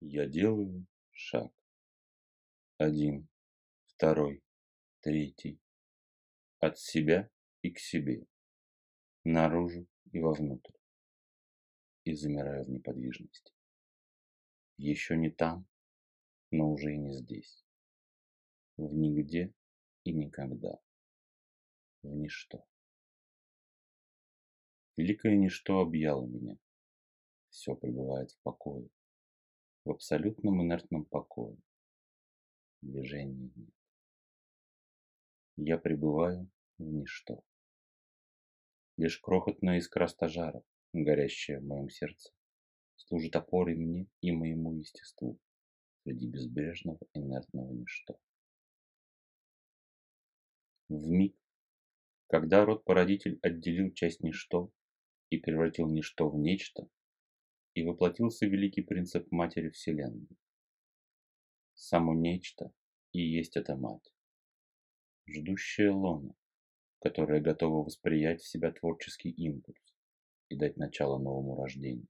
Я делаю шаг. Один, второй, третий. От себя и к себе. Наружу и вовнутрь. И замираю в неподвижности. Еще не там, но уже и не здесь. В нигде и никогда. В ничто. Великое ничто объяло меня. Все пребывает в покое. В абсолютном инертном покое. Движения нет. Я пребываю в ничто. Лишь крохотная искра стажара, горящая в моем сердце, служит опорой мне и моему естеству среди безбрежного инертного ничто. В миг, когда род-породитель отделил часть ничто и превратил ничто в нечто, и воплотился великий принцип Матери Вселенной. Само нечто и есть эта Мать, ждущая лона, которая готова восприять в себя творческий импульс и дать начало новому рождению.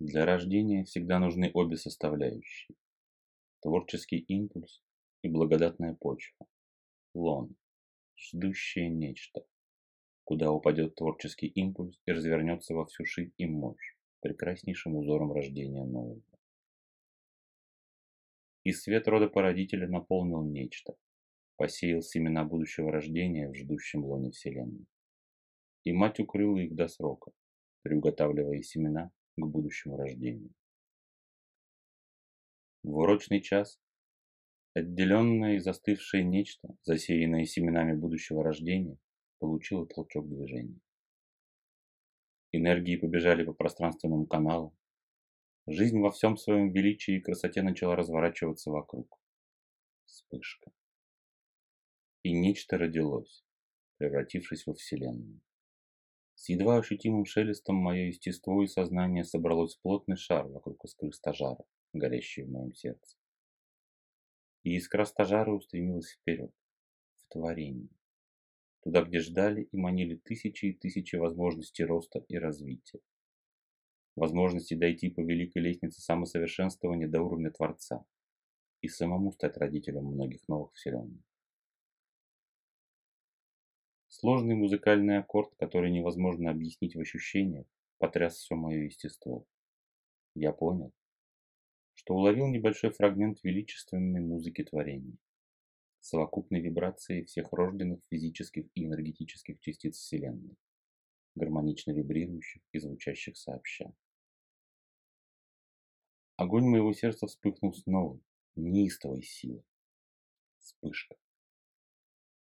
Для рождения всегда нужны обе составляющие – творческий импульс и благодатная почва, лон, ждущее нечто, куда упадет творческий импульс и развернется во всю ширь и мощь, прекраснейшим узором рождения нового. И свет рода породителя наполнил нечто, посеял семена будущего рождения в ждущем лоне Вселенной. И мать укрыла их до срока, приуготавливая семена к будущему рождению. В урочный час отделенное и застывшее нечто, засеянное семенами будущего рождения, получило толчок движения. Энергии побежали по пространственному каналу. Жизнь во всем своем величии и красоте начала разворачиваться вокруг. Вспышка. И нечто родилось, превратившись во Вселенную. С едва ощутимым шелестом мое естество и сознание собралось в плотный шар вокруг искры стажара, горящей в моем сердце. И искра стажара устремилась вперед, в творение туда, где ждали и манили тысячи и тысячи возможностей роста и развития. Возможности дойти по великой лестнице самосовершенствования до уровня Творца и самому стать родителем многих новых вселенных. Сложный музыкальный аккорд, который невозможно объяснить в ощущениях, потряс все мое естество. Я понял, что уловил небольшой фрагмент величественной музыки творения совокупной вибрации всех рожденных физических и энергетических частиц Вселенной, гармонично вибрирующих и звучащих сообща. Огонь моего сердца вспыхнул с новой, неистовой силой. Вспышка.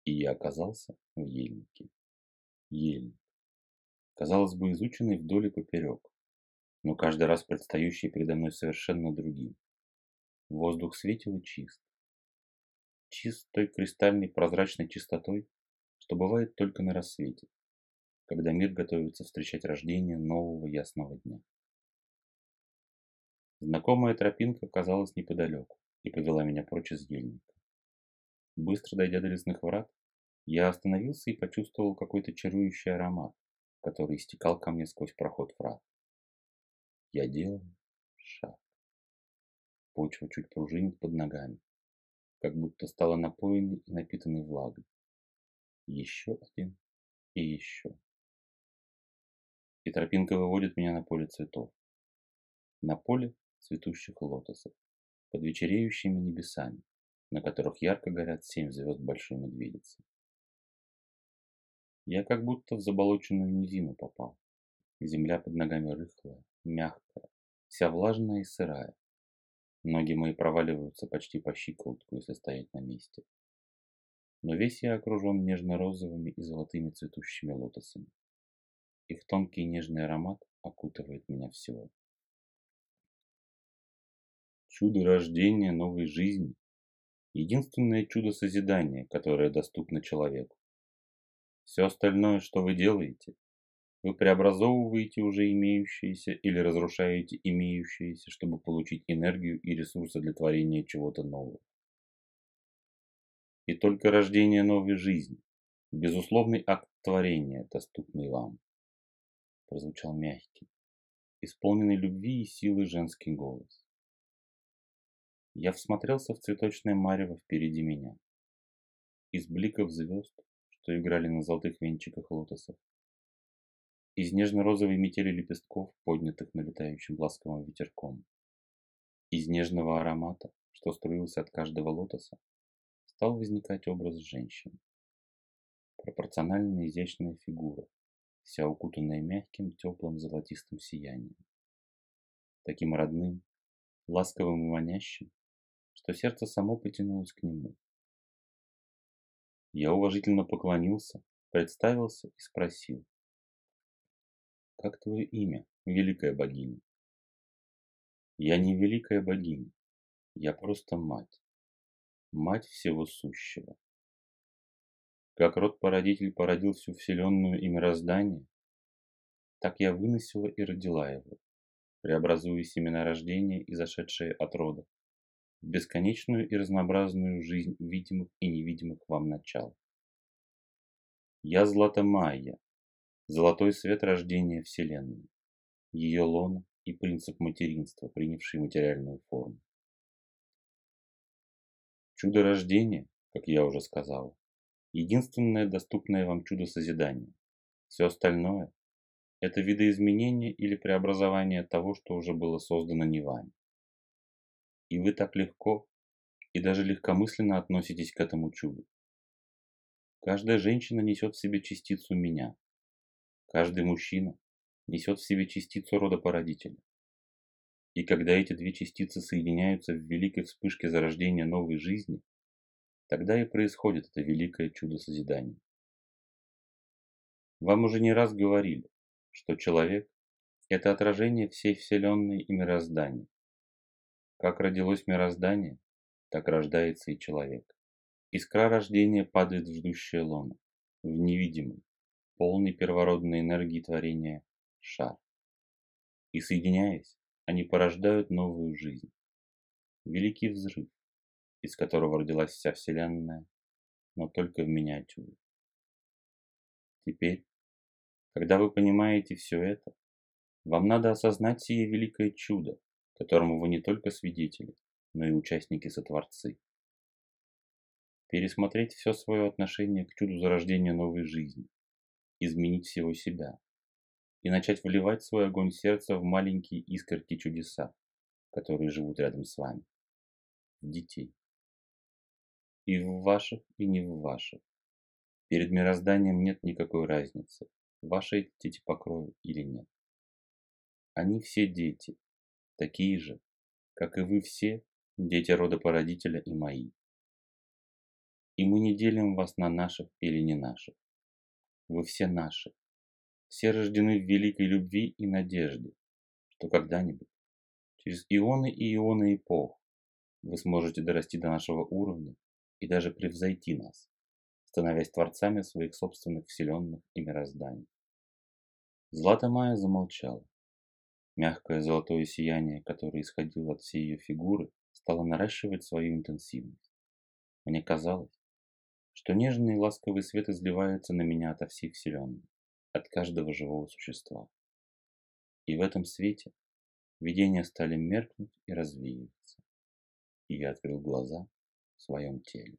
И я оказался в ельнике. Ельник. Казалось бы, изученный вдоль и поперек, но каждый раз предстающий передо мной совершенно другим. Воздух светил и чист, чистой кристальной прозрачной чистотой, что бывает только на рассвете, когда мир готовится встречать рождение нового ясного дня. Знакомая тропинка оказалась неподалеку и повела меня прочь из ельника. Быстро дойдя до лесных врат, я остановился и почувствовал какой-то чарующий аромат, который истекал ко мне сквозь проход врат. Я делал шаг. Почва чуть пружинит под ногами, как будто стала напоенной и напитанной влагой. Еще один и еще. И тропинка выводит меня на поле цветов. На поле цветущих лотосов, под вечереющими небесами, на которых ярко горят семь звезд большой медведицы. Я как будто в заболоченную низину попал. Земля под ногами рыхлая, мягкая, вся влажная и сырая. Ноги мои проваливаются почти по щиколотку, если стоять на месте. Но весь я окружен нежно-розовыми и золотыми цветущими лотосами. Их тонкий нежный аромат окутывает меня всего. Чудо рождения новой жизни – единственное чудо созидания, которое доступно человеку. Все остальное, что вы делаете, вы преобразовываете уже имеющиеся или разрушаете имеющиеся, чтобы получить энергию и ресурсы для творения чего-то нового. И только рождение новой жизни, безусловный акт творения, доступный вам, прозвучал мягкий, исполненный любви и силы женский голос. Я всмотрелся в цветочное марево впереди меня. Из бликов звезд, что играли на золотых венчиках лотосов, из нежно-розовой метели лепестков, поднятых налетающим ласковым ветерком, из нежного аромата, что струился от каждого лотоса, стал возникать образ женщины. Пропорционально изящная фигура, вся укутанная мягким, теплым золотистым сиянием. Таким родным, ласковым и манящим, что сердце само потянулось к нему. Я уважительно поклонился, представился и спросил. «Как твое имя, великая богиня?» «Я не великая богиня, я просто мать, мать всего сущего. Как род-породитель породил всю вселенную и мироздание, так я выносила и родила его, преобразуя семена рождения и зашедшие от рода, в бесконечную и разнообразную жизнь видимых и невидимых вам начал. Я Злата Майя, золотой свет рождения Вселенной, ее лона и принцип материнства, принявший материальную форму. Чудо рождения, как я уже сказал, единственное доступное вам чудо созидания. Все остальное – это видоизменение или преобразование того, что уже было создано не вами. И вы так легко и даже легкомысленно относитесь к этому чуду. Каждая женщина несет в себе частицу меня. Каждый мужчина несет в себе частицу рода породителя. И когда эти две частицы соединяются в великой вспышке зарождения новой жизни, Тогда и происходит это великое чудо созидания. Вам уже не раз говорили, что человек – это отражение всей Вселенной и мироздания. Как родилось мироздание, так рождается и человек. Искра рождения падает в ждущее лоно, в невидимый, полный первородной энергии творения шар. И соединяясь, они порождают новую жизнь. Великий взрыв, из которого родилась вся Вселенная, но только в миниатюре. Теперь, когда вы понимаете все это, вам надо осознать сие великое чудо, которому вы не только свидетели, но и участники сотворцы. Пересмотреть все свое отношение к чуду зарождения новой жизни, изменить всего себя и начать вливать свой огонь сердца в маленькие искорки чудеса, которые живут рядом с вами, в детей. И в ваших, и не в ваших. Перед мирозданием нет никакой разницы, ваши дети по крови или нет. Они все дети, такие же, как и вы все, дети рода породителя и мои. И мы не делим вас на наших или не наших. Вы все наши. Все рождены в великой любви и надежде, что когда-нибудь, через ионы и ионы эпох, вы сможете дорасти до нашего уровня и даже превзойти нас, становясь творцами своих собственных вселенных и мирозданий. Злата Майя замолчала. Мягкое золотое сияние, которое исходило от всей ее фигуры, стало наращивать свою интенсивность. Мне казалось, что нежный и ласковый свет изливается на меня ото всей вселенной, от каждого живого существа. И в этом свете видения стали меркнуть и развеиваться. И я открыл глаза в своем теле.